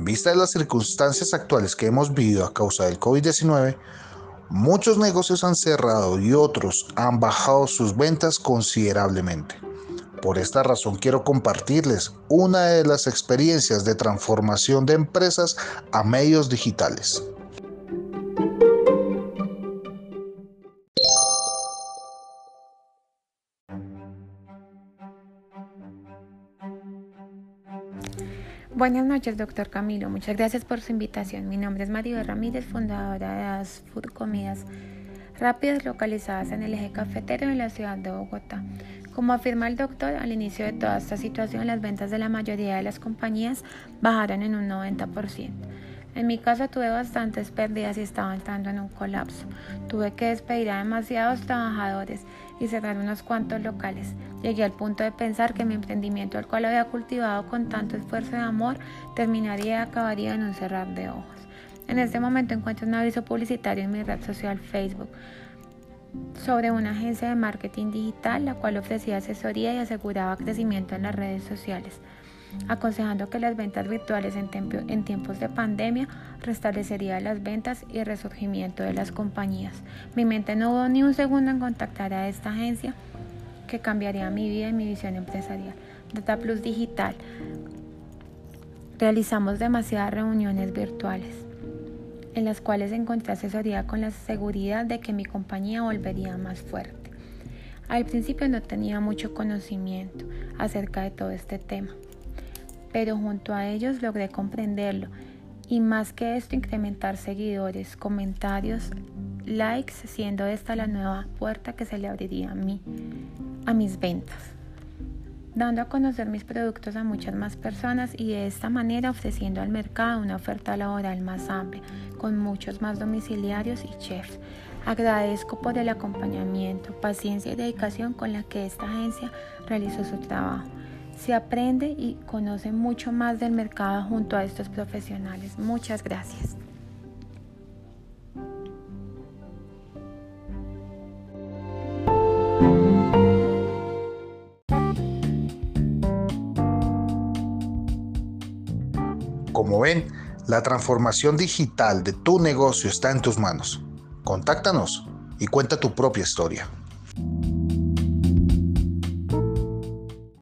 En vista de las circunstancias actuales que hemos vivido a causa del COVID-19, muchos negocios han cerrado y otros han bajado sus ventas considerablemente. Por esta razón quiero compartirles una de las experiencias de transformación de empresas a medios digitales. Buenas noches, doctor Camilo. Muchas gracias por su invitación. Mi nombre es Maribel Ramírez, fundadora de las Food Comidas Rápidas localizadas en el eje cafetero en la ciudad de Bogotá. Como afirma el doctor, al inicio de toda esta situación las ventas de la mayoría de las compañías bajaron en un 90%. En mi caso tuve bastantes pérdidas y estaba entrando en un colapso. Tuve que despedir a demasiados trabajadores y cerrar unos cuantos locales. Llegué al punto de pensar que mi emprendimiento, al cual había cultivado con tanto esfuerzo y amor, terminaría y acabaría en un cerrar de ojos. En este momento encuentro un aviso publicitario en mi red social Facebook sobre una agencia de marketing digital la cual ofrecía asesoría y aseguraba crecimiento en las redes sociales, aconsejando que las ventas virtuales en, tiempos de pandemia restablecería las ventas y resurgimiento de las compañías. Mi mente no hubo ni un segundo en contactar a esta agencia que cambiaría mi vida y mi visión empresarial. Data Plus Digital. Realizamos demasiadas reuniones virtuales en las cuales encontré asesoría con la seguridad de que mi compañía volvería más fuerte. Al principio no tenía mucho conocimiento acerca de todo este tema, pero junto a ellos logré comprenderlo y más que esto incrementar seguidores, comentarios, likes, siendo esta la nueva puerta que se le abriría a mí, a mis ventas dando a conocer mis productos a muchas más personas y de esta manera ofreciendo al mercado una oferta laboral más amplia, con muchos más domiciliarios y chefs. Agradezco por el acompañamiento, paciencia y dedicación con la que esta agencia realizó su trabajo. Se aprende y conoce mucho más del mercado junto a estos profesionales. Muchas gracias. Como ven, la transformación digital de tu negocio está en tus manos. Contáctanos y cuenta tu propia historia.